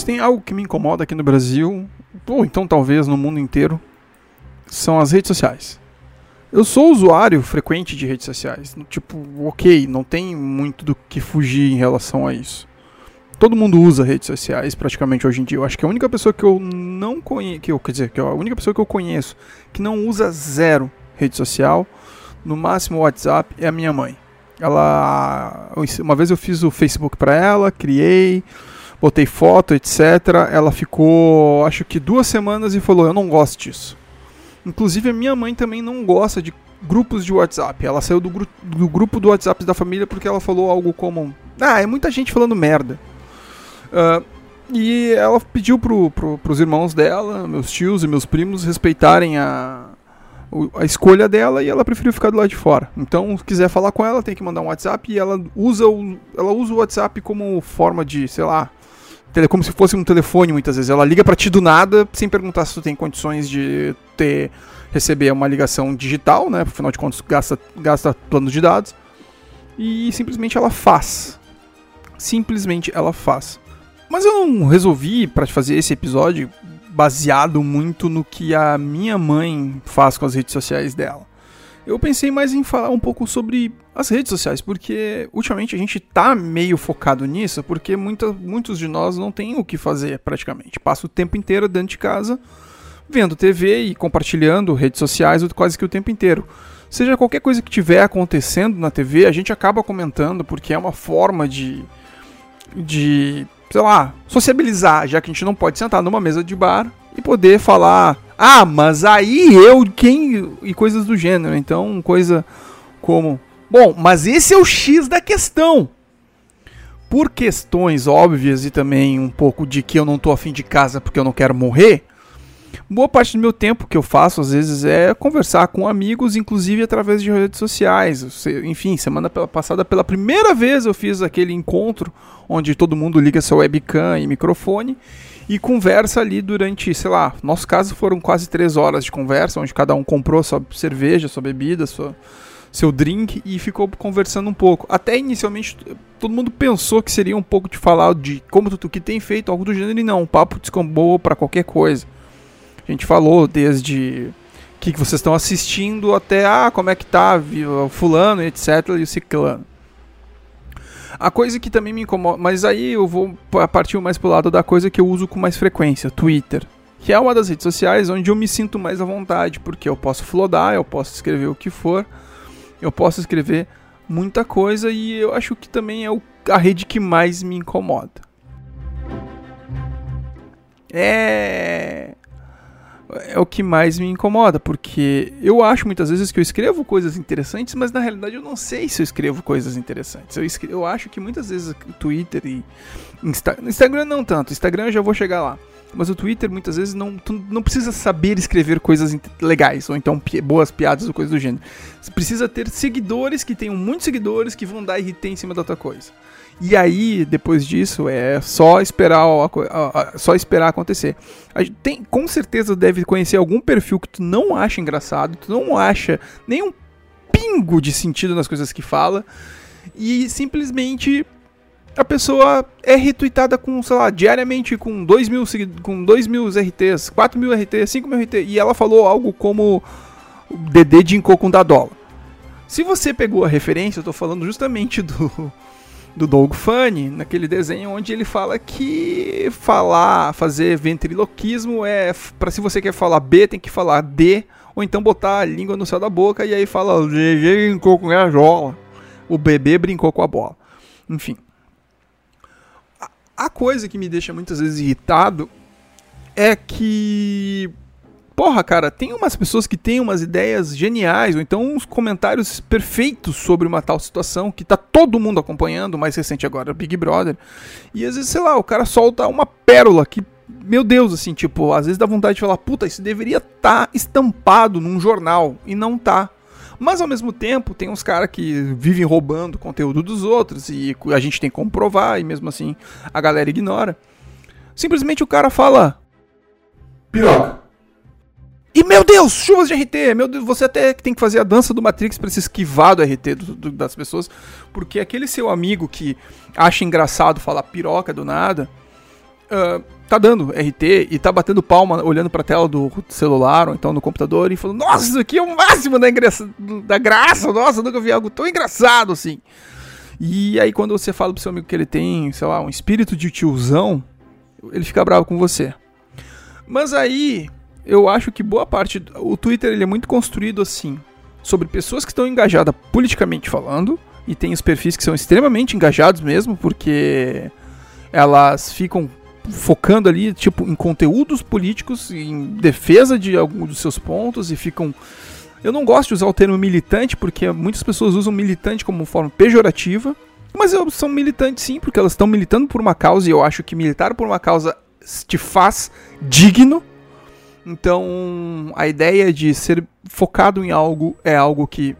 Se tem algo que me incomoda aqui no Brasil, ou então talvez no mundo inteiro, são as redes sociais. Eu sou usuário frequente de redes sociais. Tipo, ok, não tem muito do que fugir em relação a isso. Todo mundo usa redes sociais praticamente hoje em dia. Eu acho que a única pessoa que eu não conheço, que eu, quer dizer, que a única pessoa que eu conheço que não usa zero rede social, no máximo WhatsApp, é a minha mãe. Ela, uma vez eu fiz o Facebook para ela, criei, botei foto, etc. Ela ficou, acho que duas semanas e falou: Eu não gosto disso. Inclusive, a minha mãe também não gosta de grupos de WhatsApp. Ela saiu do, gru do grupo do WhatsApp da família porque ela falou algo como: Ah, é muita gente falando merda. Uh, e ela pediu pro, pro, pros irmãos dela, meus tios e meus primos, respeitarem a, a escolha dela e ela preferiu ficar do lado de fora. Então, se quiser falar com ela, tem que mandar um WhatsApp e ela usa o, ela usa o WhatsApp como forma de, sei lá, como se fosse um telefone muitas vezes. Ela liga para ti do nada, sem perguntar se tu tem condições de ter receber uma ligação digital, né? Afinal de contas, gasta, gasta plano de dados. E simplesmente ela faz. Simplesmente ela faz. Mas eu não resolvi para fazer esse episódio baseado muito no que a minha mãe faz com as redes sociais dela eu pensei mais em falar um pouco sobre as redes sociais, porque ultimamente a gente tá meio focado nisso, porque muita, muitos de nós não tem o que fazer praticamente. Passa o tempo inteiro dentro de casa vendo TV e compartilhando redes sociais quase que o tempo inteiro. Seja qualquer coisa que tiver acontecendo na TV, a gente acaba comentando porque é uma forma de de, sei lá, sociabilizar, já que a gente não pode sentar numa mesa de bar e poder falar ah, mas aí eu quem e coisas do gênero. Então, coisa como, bom, mas esse é o X da questão. Por questões óbvias e também um pouco de que eu não tô afim de casa porque eu não quero morrer, boa parte do meu tempo que eu faço às vezes é conversar com amigos, inclusive através de redes sociais. Enfim, semana passada pela primeira vez eu fiz aquele encontro onde todo mundo liga seu webcam e microfone e conversa ali durante, sei lá, nosso caso foram quase três horas de conversa, onde cada um comprou sua cerveja, sua bebida, sua, seu drink e ficou conversando um pouco. Até inicialmente todo mundo pensou que seria um pouco de falar de como tu que tem feito, algo do gênero, e não, o papo descambou para qualquer coisa. A gente falou desde o que, que vocês estão assistindo até ah, como é que tá fulano, etc, e o ciclano. A coisa que também me incomoda, mas aí eu vou partir mais pro lado da coisa que eu uso com mais frequência, Twitter. Que é uma das redes sociais onde eu me sinto mais à vontade, porque eu posso flodar, eu posso escrever o que for, eu posso escrever muita coisa e eu acho que também é a rede que mais me incomoda. É é o que mais me incomoda, porque eu acho muitas vezes que eu escrevo coisas interessantes, mas na realidade eu não sei se eu escrevo coisas interessantes. Eu, escrevo, eu acho que muitas vezes o Twitter e Insta, Instagram não tanto, Instagram eu já vou chegar lá. Mas o Twitter muitas vezes não, não precisa saber escrever coisas legais ou então pi boas piadas ou coisas do gênero. Você precisa ter seguidores que tenham muitos seguidores que vão dar RT em cima da tua coisa. E aí, depois disso, é só esperar, só esperar acontecer. Tem, com certeza deve conhecer algum perfil que tu não acha engraçado, tu não acha nenhum pingo de sentido nas coisas que fala, e simplesmente a pessoa é retweetada com, sei lá, diariamente com 2 mil, com 2 mil RTs, 4 mil RTs, 5 mil RTs, e ela falou algo como Dedê de com da dólar. Se você pegou a referência, eu tô falando justamente do do Doug Funny, naquele desenho onde ele fala que falar, fazer ventriloquismo é para se você quer falar B, tem que falar D, ou então botar a língua no céu da boca e aí fala brincou com a jola. O bebê brincou com a bola. Enfim. A coisa que me deixa muitas vezes irritado é que porra, cara, tem umas pessoas que têm umas ideias geniais, ou então uns comentários perfeitos sobre uma tal situação que tá todo mundo acompanhando, mais recente agora, Big Brother. E às vezes, sei lá, o cara solta uma pérola que, meu Deus, assim, tipo, às vezes dá vontade de falar, puta, isso deveria estar tá estampado num jornal, e não tá. Mas ao mesmo tempo, tem uns caras que vivem roubando conteúdo dos outros, e a gente tem que comprovar, e mesmo assim a galera ignora. Simplesmente o cara fala. Piroca. E meu Deus, chuvas de RT, meu Deus, você até tem que fazer a dança do Matrix para se esquivar do RT do, do, das pessoas, porque aquele seu amigo que acha engraçado falar piroca do nada, uh, tá dando RT e tá batendo palma olhando pra tela do celular ou então no computador e falando, nossa, isso aqui é o máximo da, da graça, nossa, nunca vi algo tão engraçado assim. E aí quando você fala pro seu amigo que ele tem, sei lá, um espírito de tiozão, ele fica bravo com você. Mas aí, eu acho que boa parte. O Twitter ele é muito construído assim. Sobre pessoas que estão engajadas politicamente falando. E tem os perfis que são extremamente engajados mesmo, porque elas ficam focando ali, tipo, em conteúdos políticos, em defesa de alguns dos seus pontos e ficam. Eu não gosto de usar o termo militante, porque muitas pessoas usam militante como forma pejorativa. Mas são militantes sim, porque elas estão militando por uma causa e eu acho que militar por uma causa te faz digno. Então, a ideia de ser focado em algo é algo que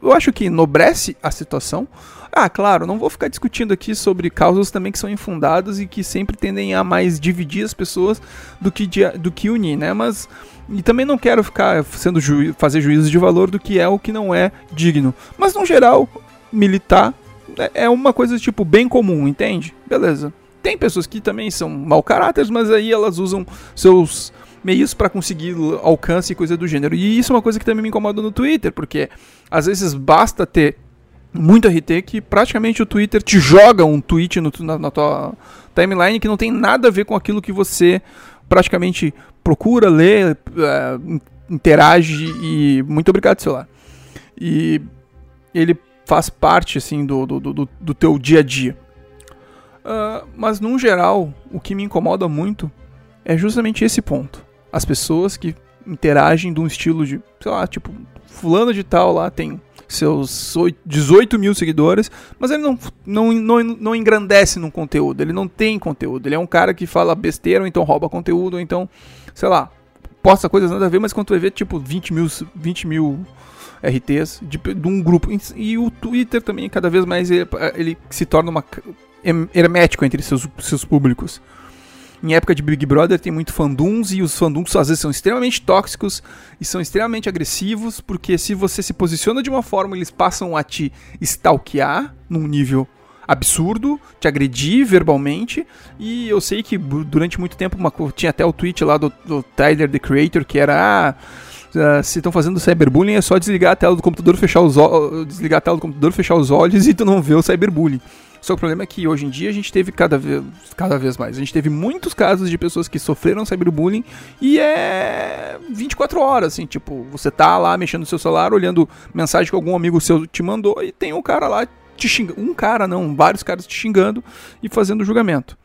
eu acho que enobrece a situação. Ah, claro, não vou ficar discutindo aqui sobre causas também que são infundadas e que sempre tendem a mais dividir as pessoas do que, do que unir, né? Mas e também não quero ficar sendo ju fazer juízo de valor do que é o que não é digno. Mas no geral, militar é, é uma coisa tipo bem comum, entende? Beleza. Tem pessoas que também são mau caráter, mas aí elas usam seus meios para conseguir alcance e coisa do gênero. E isso é uma coisa que também me incomoda no Twitter, porque às vezes basta ter muito RT que praticamente o Twitter te joga um tweet no, na, na tua timeline que não tem nada a ver com aquilo que você praticamente procura, lê, uh, interage e muito obrigado, celular. E ele faz parte assim do, do, do, do teu dia a dia. Uh, mas, no geral, o que me incomoda muito é justamente esse ponto. As pessoas que interagem de um estilo de, sei lá, tipo, fulano de tal lá tem seus 18 mil seguidores, mas ele não, não, não, não engrandece no conteúdo, ele não tem conteúdo, ele é um cara que fala besteira, ou então rouba conteúdo, ou então, sei lá, posta coisas nada a ver, mas quando tu vai ver, tipo, 20 mil, 20 mil RTs de, de, um grupo. E o Twitter também, cada vez mais, ele, ele se torna uma, hermético entre seus, seus públicos. Em época de Big Brother tem muito fandoms e os fandoms às vezes são extremamente tóxicos e são extremamente agressivos, porque se você se posiciona de uma forma, eles passam a te stalkear num nível absurdo, te agredir verbalmente. E eu sei que durante muito tempo uma, tinha até o tweet lá do, do Tyler the Creator que era. Ah, Uh, se estão fazendo cyberbullying, é só desligar a tela do computador, fechar os desligar a tela do computador, fechar os olhos e tu não vê o cyberbullying. Só que o problema é que hoje em dia a gente teve cada vez, cada vez mais. A gente teve muitos casos de pessoas que sofreram cyberbullying e é 24 horas, assim, tipo, você tá lá mexendo no seu celular, olhando mensagem que algum amigo seu te mandou e tem um cara lá te xingando. Um cara, não, vários caras te xingando e fazendo julgamento.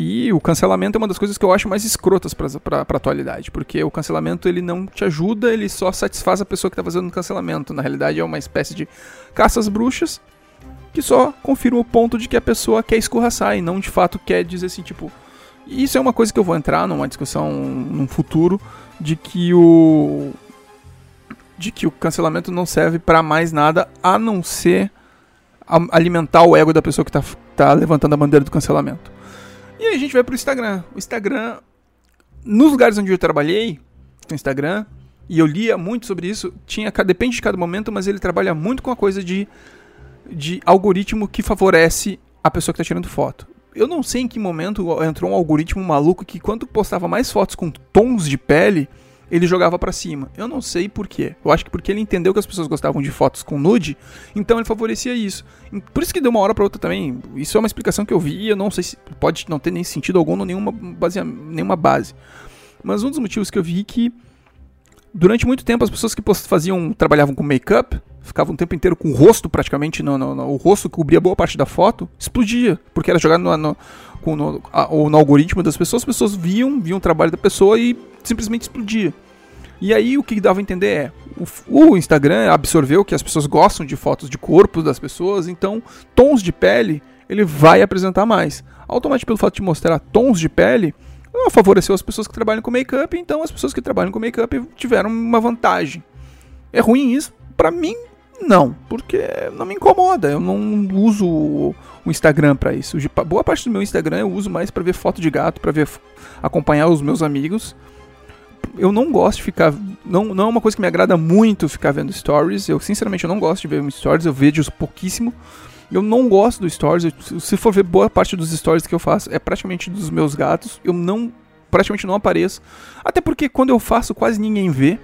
E o cancelamento é uma das coisas que eu acho mais escrotas para a atualidade, porque o cancelamento ele não te ajuda, ele só satisfaz a pessoa que está fazendo o cancelamento. Na realidade é uma espécie de caça às bruxas que só confirma o ponto de que a pessoa quer escorraçar e não de fato quer dizer assim, tipo. Isso é uma coisa que eu vou entrar numa discussão num futuro de que o de que o cancelamento não serve para mais nada a não ser alimentar o ego da pessoa que está tá levantando a bandeira do cancelamento. E aí a gente vai pro Instagram. O Instagram, nos lugares onde eu trabalhei, no Instagram, e eu lia muito sobre isso, tinha, depende de cada momento, mas ele trabalha muito com a coisa de, de algoritmo que favorece a pessoa que está tirando foto. Eu não sei em que momento entrou um algoritmo maluco que quando postava mais fotos com tons de pele, ele jogava para cima. Eu não sei porquê. Eu acho que porque ele entendeu que as pessoas gostavam de fotos com nude, então ele favorecia isso. Por isso que deu uma hora para outra também. Isso é uma explicação que eu vi eu não sei se pode não ter nem sentido algum, nenhuma base, nenhuma base. Mas um dos motivos que eu vi que durante muito tempo as pessoas que faziam trabalhavam com make-up ficavam o tempo inteiro com o rosto praticamente no, no, no, o rosto que cobria boa parte da foto explodia porque era jogado no, no, no, no algoritmo das pessoas as pessoas viam viam o trabalho da pessoa e simplesmente explodia. E aí o que dava a entender é, o, o, Instagram absorveu que as pessoas gostam de fotos de corpos das pessoas, então tons de pele ele vai apresentar mais. Automaticamente pelo fato de mostrar tons de pele, favoreceu as pessoas que trabalham com make-up, então as pessoas que trabalham com make-up tiveram uma vantagem. É ruim isso? Para mim, não, porque não me incomoda. Eu não uso o Instagram para isso. Boa parte do meu Instagram eu uso mais para ver foto de gato, para ver acompanhar os meus amigos eu não gosto de ficar. Não, não é uma coisa que me agrada muito ficar vendo stories. Eu, sinceramente, eu não gosto de ver stories. Eu vejo pouquíssimo. Eu não gosto do stories. Eu, se for ver boa parte dos stories que eu faço, é praticamente dos meus gatos. Eu não praticamente não apareço. Até porque quando eu faço, quase ninguém vê.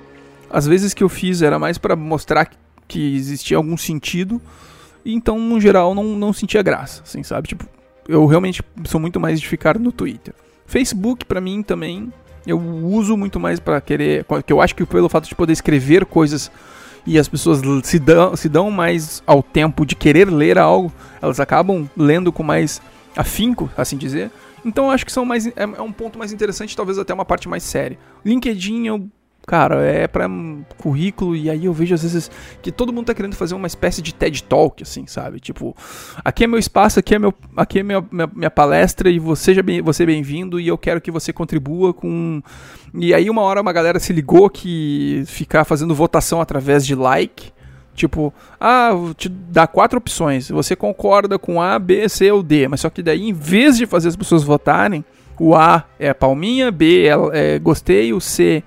As vezes que eu fiz era mais para mostrar que existia algum sentido. Então, no geral, não, não sentia graça, assim, sabe? Tipo, eu realmente sou muito mais de ficar no Twitter. Facebook, para mim, também, eu uso muito mais para querer. Que eu acho que pelo fato de poder escrever coisas e as pessoas se dão, se dão mais ao tempo de querer ler algo, elas acabam lendo com mais afinco, assim dizer. Então eu acho que são mais, é, é um ponto mais interessante, talvez até uma parte mais séria. LinkedIn eu cara, é para currículo e aí eu vejo às vezes que todo mundo tá querendo fazer uma espécie de TED Talk, assim, sabe? Tipo, aqui é meu espaço, aqui é, meu, aqui é minha, minha, minha palestra e você seja bem, você bem-vindo e eu quero que você contribua com... E aí uma hora uma galera se ligou que ficar fazendo votação através de like... Tipo, ah, te dá quatro opções. Você concorda com A, B, C ou D. Mas só que daí, em vez de fazer as pessoas votarem, o A é palminha, B é, é gostei, o C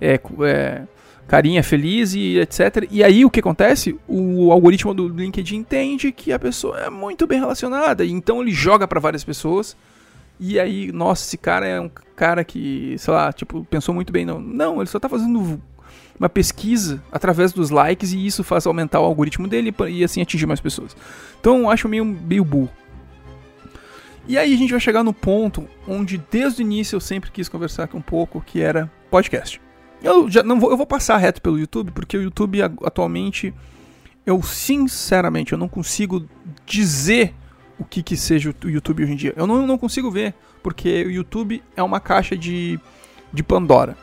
é, é, carinha feliz e etc. E aí o que acontece? O algoritmo do LinkedIn entende que a pessoa é muito bem relacionada, então ele joga para várias pessoas. E aí, nossa, esse cara é um cara que, sei lá, tipo, pensou muito bem. Não, não ele só tá fazendo uma pesquisa através dos likes e isso faz aumentar o algoritmo dele e assim atingir mais pessoas. Então eu acho meio, meio burro. E aí a gente vai chegar no ponto onde desde o início eu sempre quis conversar aqui um pouco, que era podcast. Eu já não vou, eu vou passar reto pelo YouTube, porque o YouTube atualmente eu sinceramente eu não consigo dizer o que que seja o YouTube hoje em dia. Eu não, não consigo ver, porque o YouTube é uma caixa de, de Pandora.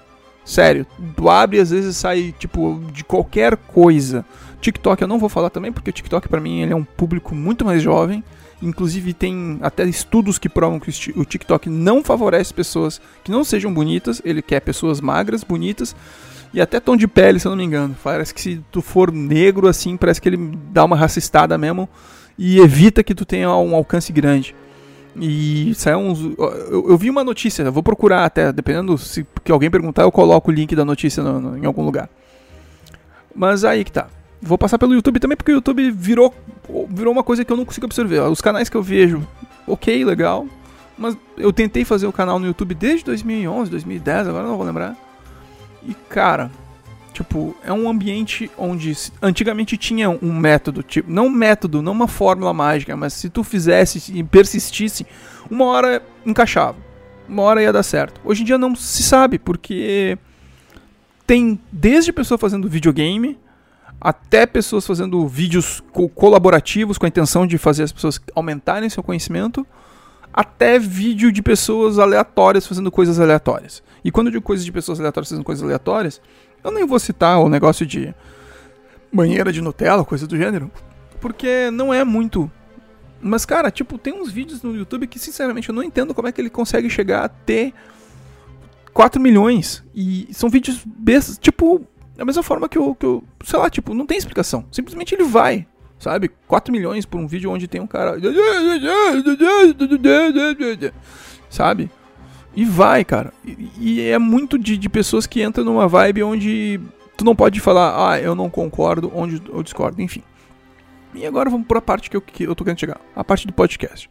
Sério, tu abre e às vezes sai tipo de qualquer coisa. TikTok eu não vou falar também, porque o TikTok para mim ele é um público muito mais jovem. Inclusive tem até estudos que provam que o TikTok não favorece pessoas que não sejam bonitas, ele quer pessoas magras, bonitas e até tom de pele, se eu não me engano. Parece que se tu for negro assim, parece que ele dá uma racistada mesmo e evita que tu tenha um alcance grande. E saiu uns. Eu, eu, vi uma notícia, vou procurar até, dependendo se que alguém perguntar, eu coloco o link da notícia no, no, em algum lugar. Mas aí que tá. Vou passar pelo YouTube também, porque o YouTube virou, virou uma coisa que eu não consigo absorver. Os canais que eu vejo, ok, legal. Mas eu tentei fazer o canal no YouTube desde 2011, 2010, agora não vou lembrar. E cara, tipo, é um ambiente onde antigamente tinha um método, tipo, não um método, não uma fórmula mágica, mas se tu fizesse e persistisse, uma hora encaixava. Uma hora ia dar certo. Hoje em dia não se sabe, porque tem desde pessoa fazendo videogame até pessoas fazendo vídeos co colaborativos com a intenção de fazer as pessoas aumentarem seu conhecimento, até vídeo de pessoas aleatórias fazendo coisas aleatórias. E quando eu digo coisas de pessoas aleatórias fazendo coisas aleatórias, eu nem vou citar o negócio de banheira de Nutella, coisa do gênero, porque não é muito. Mas, cara, tipo, tem uns vídeos no YouTube que, sinceramente, eu não entendo como é que ele consegue chegar a ter 4 milhões. E são vídeos bestas, tipo, da mesma forma que eu, que eu, sei lá, tipo, não tem explicação. Simplesmente ele vai, sabe? 4 milhões por um vídeo onde tem um cara. Sabe? E vai, cara. E, e é muito de, de pessoas que entram numa vibe onde tu não pode falar, ah, eu não concordo, onde eu discordo, enfim. E agora vamos para a parte que eu, que eu tô querendo chegar a parte do podcast.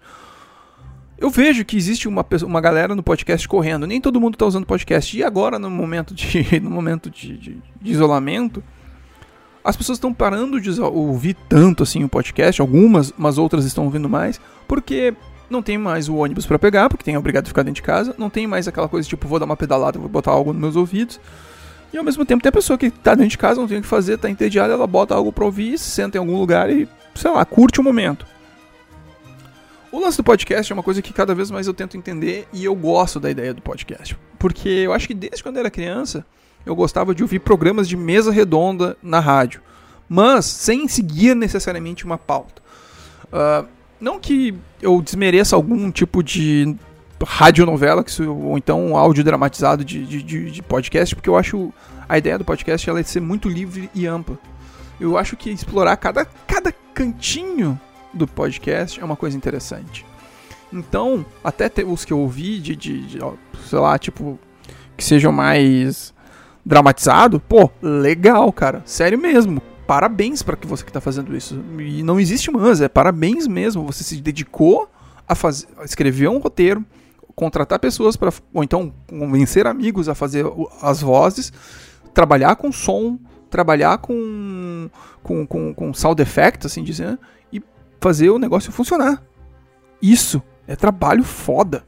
Eu vejo que existe uma, uma galera no podcast correndo. Nem todo mundo está usando podcast. E agora, no momento de, no momento de, de, de isolamento, as pessoas estão parando de ouvir tanto assim o podcast. Algumas, mas outras estão ouvindo mais. Porque não tem mais o ônibus para pegar, porque tem obrigado a ficar dentro de casa. Não tem mais aquela coisa tipo, vou dar uma pedalada, vou botar algo nos meus ouvidos. E ao mesmo tempo tem a pessoa que está dentro de casa, não tem o que fazer, está entediada, ela bota algo para ouvir, se senta em algum lugar e, sei lá, curte o momento. O lance do podcast é uma coisa que cada vez mais eu tento entender e eu gosto da ideia do podcast. Porque eu acho que desde quando eu era criança, eu gostava de ouvir programas de mesa redonda na rádio, mas sem seguir necessariamente uma pauta. Uh, não que eu desmereça algum tipo de radionovela, ou então um áudio dramatizado de, de, de, podcast, porque eu acho a ideia do podcast ela é ser muito livre e ampla. Eu acho que explorar cada, cada cantinho do podcast é uma coisa interessante. Então, até os que eu ouvi de, de, de sei lá, tipo, que sejam mais dramatizado, pô, legal, cara. Sério mesmo. parabéns para que você que tá fazendo isso. E não existe mas, é parabéns mesmo. Você se dedicou a, fazer, a escrever um roteiro, contratar pessoas para ou então convencer amigos a fazer as vozes, trabalhar com som, trabalhar com com, com, com sound effect, assim dizendo, fazer o negócio funcionar. Isso é trabalho foda.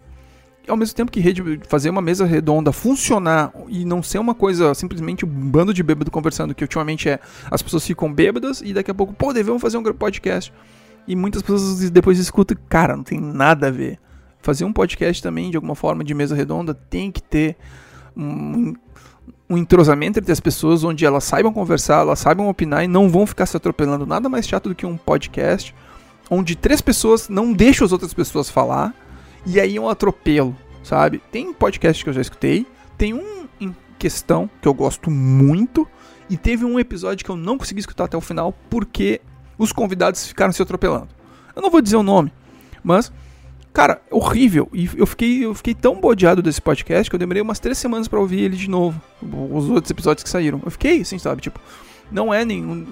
E ao mesmo tempo que rede, fazer uma mesa redonda funcionar e não ser uma coisa simplesmente um bando de bêbado conversando, que ultimamente é as pessoas ficam bêbadas e daqui a pouco, pô, devemos fazer um podcast. E muitas pessoas depois escutam, cara, não tem nada a ver. Fazer um podcast também, de alguma forma, de mesa redonda, tem que ter um, um entrosamento entre as pessoas, onde elas saibam conversar, elas saibam opinar e não vão ficar se atropelando. Nada mais chato do que um podcast onde três pessoas não deixam as outras pessoas falar e aí é um atropelo, sabe? Tem podcast que eu já escutei, tem um em questão que eu gosto muito e teve um episódio que eu não consegui escutar até o final porque os convidados ficaram se atropelando. Eu não vou dizer o nome, mas Cara, horrível. E eu fiquei, eu fiquei tão bodeado desse podcast que eu demorei umas três semanas para ouvir ele de novo. Os outros episódios que saíram. Eu fiquei, assim, sabe? Tipo, não é nenhum.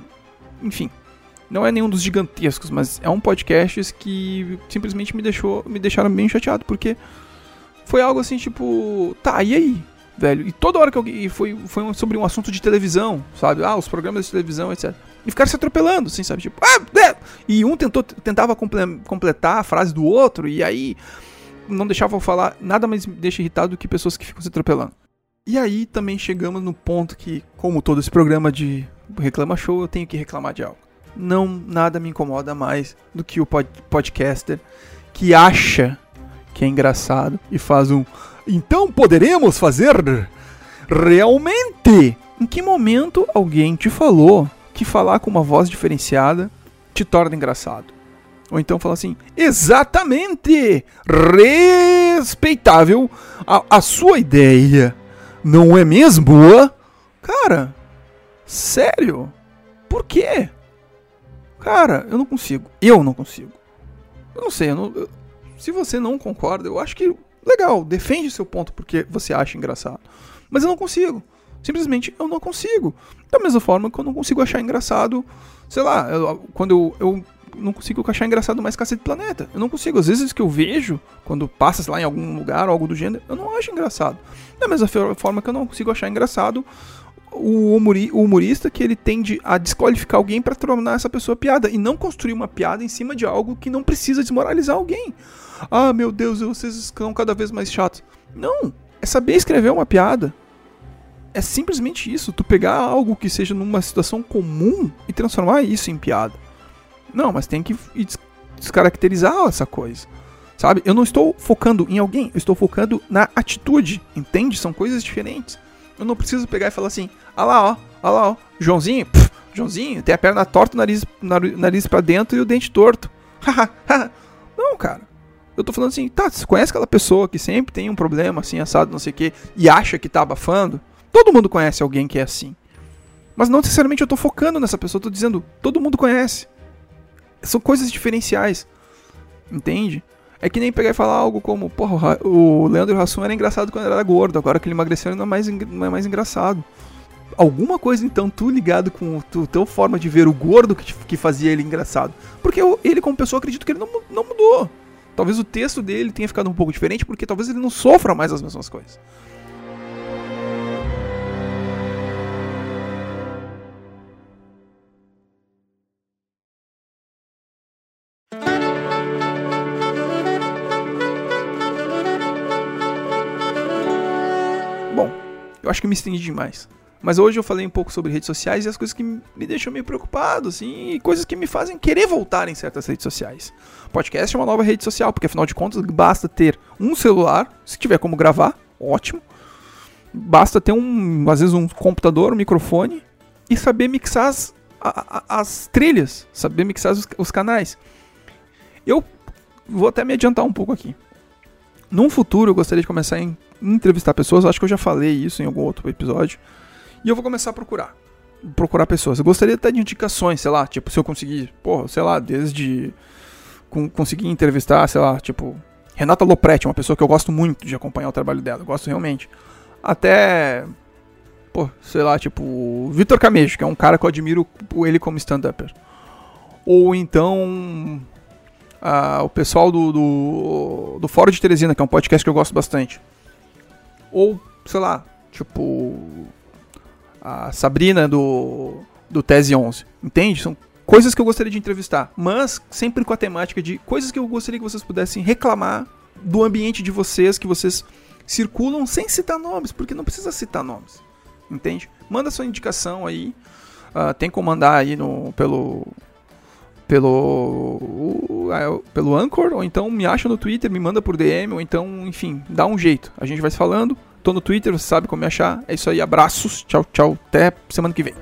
Enfim. Não é nenhum dos gigantescos, mas é um podcast que simplesmente me deixou. Me deixaram bem chateado, porque foi algo assim, tipo. Tá, e aí? Velho. E toda hora que. E foi, foi sobre um assunto de televisão, sabe? Ah, os programas de televisão, etc. E ficaram se atropelando, assim, sabe? Tipo, ah, é! E um tentou, tentava completar a frase do outro, e aí não deixava eu falar. Nada mais me deixa irritado do que pessoas que ficam se atropelando. E aí também chegamos no ponto que, como todo esse programa de Reclama Show, eu tenho que reclamar de algo. Não, nada me incomoda mais do que o pod podcaster que acha que é engraçado e faz um. Então poderemos fazer realmente? Em que momento alguém te falou que falar com uma voz diferenciada te torna engraçado. Ou então fala assim, exatamente! Respeitável a, a sua ideia. Não é mesmo? Cara, sério? Por quê? Cara, eu não consigo. Eu não consigo. Eu não sei, eu não, eu, se você não concorda, eu acho que legal, defende seu ponto porque você acha engraçado. Mas eu não consigo. Simplesmente eu não consigo. Da mesma forma que eu não consigo achar engraçado, sei lá, eu, quando eu, eu não consigo achar engraçado mais Cacete Planeta. Eu não consigo. Às vezes que eu vejo, quando passa lá em algum lugar ou algo do gênero, eu não acho engraçado. Da mesma forma que eu não consigo achar engraçado o, humori o humorista que ele tende a desqualificar alguém para tornar essa pessoa piada e não construir uma piada em cima de algo que não precisa desmoralizar alguém. Ah, meu Deus, vocês estão cada vez mais chatos. Não, é saber escrever uma piada é simplesmente isso, tu pegar algo que seja numa situação comum e transformar isso em piada. Não, mas tem que descaracterizar essa coisa. Sabe? Eu não estou focando em alguém, eu estou focando na atitude, entende? São coisas diferentes. Eu não preciso pegar e falar assim: "Ah lá, ó, ah lá, ó, Joãozinho, pff, Joãozinho, tem a perna torta, o nariz, nariz para dentro e o dente torto". não, cara. Eu tô falando assim, tá, você conhece aquela pessoa que sempre tem um problema assim, assado, não sei o quê, e acha que tá abafando? Todo mundo conhece alguém que é assim. Mas não necessariamente eu tô focando nessa pessoa, eu tô dizendo, todo mundo conhece. São coisas diferenciais. Entende? É que nem pegar e falar algo como, porra, o Leandro Hassum era engraçado quando era gordo, agora que ele emagreceu ele não é mais, não é mais engraçado. Alguma coisa então, tu ligado com a tua forma de ver o gordo que, que fazia ele engraçado. Porque eu, ele, como pessoa, acredito que ele não, não mudou. Talvez o texto dele tenha ficado um pouco diferente, porque talvez ele não sofra mais as mesmas coisas. Acho que me estendi demais. Mas hoje eu falei um pouco sobre redes sociais e as coisas que me deixam meio preocupado, assim, e coisas que me fazem querer voltar em certas redes sociais. Podcast é uma nova rede social, porque afinal de contas basta ter um celular, se tiver como gravar, ótimo. Basta ter um, às vezes, um computador, um microfone e saber mixar as, as trilhas, saber mixar os, os canais. Eu vou até me adiantar um pouco aqui. Num futuro eu gostaria de começar em entrevistar pessoas, acho que eu já falei isso em algum outro episódio. E eu vou começar a procurar. Procurar pessoas. Eu gostaria até de indicações, sei lá, tipo, se eu conseguir, porra, sei lá, desde. Conseguir entrevistar, sei lá, tipo, Renata Lopretti, uma pessoa que eu gosto muito de acompanhar o trabalho dela, eu gosto realmente. Até pô, sei lá, tipo, Vitor Camejo, que é um cara que eu admiro ele como stand-upper. Ou então o pessoal do, do, do Fórum de Teresina, que é um podcast que eu gosto bastante. Ou, sei lá, tipo, a Sabrina do, do Tese 11. Entende? São coisas que eu gostaria de entrevistar, mas sempre com a temática de coisas que eu gostaria que vocês pudessem reclamar do ambiente de vocês, que vocês circulam sem citar nomes, porque não precisa citar nomes. Entende? Manda sua indicação aí. Uh, tem como mandar aí no, pelo pelo pelo Anchor, ou então me acha no Twitter, me manda por DM, ou então, enfim, dá um jeito. A gente vai se falando. Tô no Twitter, você sabe como me achar. É isso aí, abraços, tchau, tchau, até semana que vem.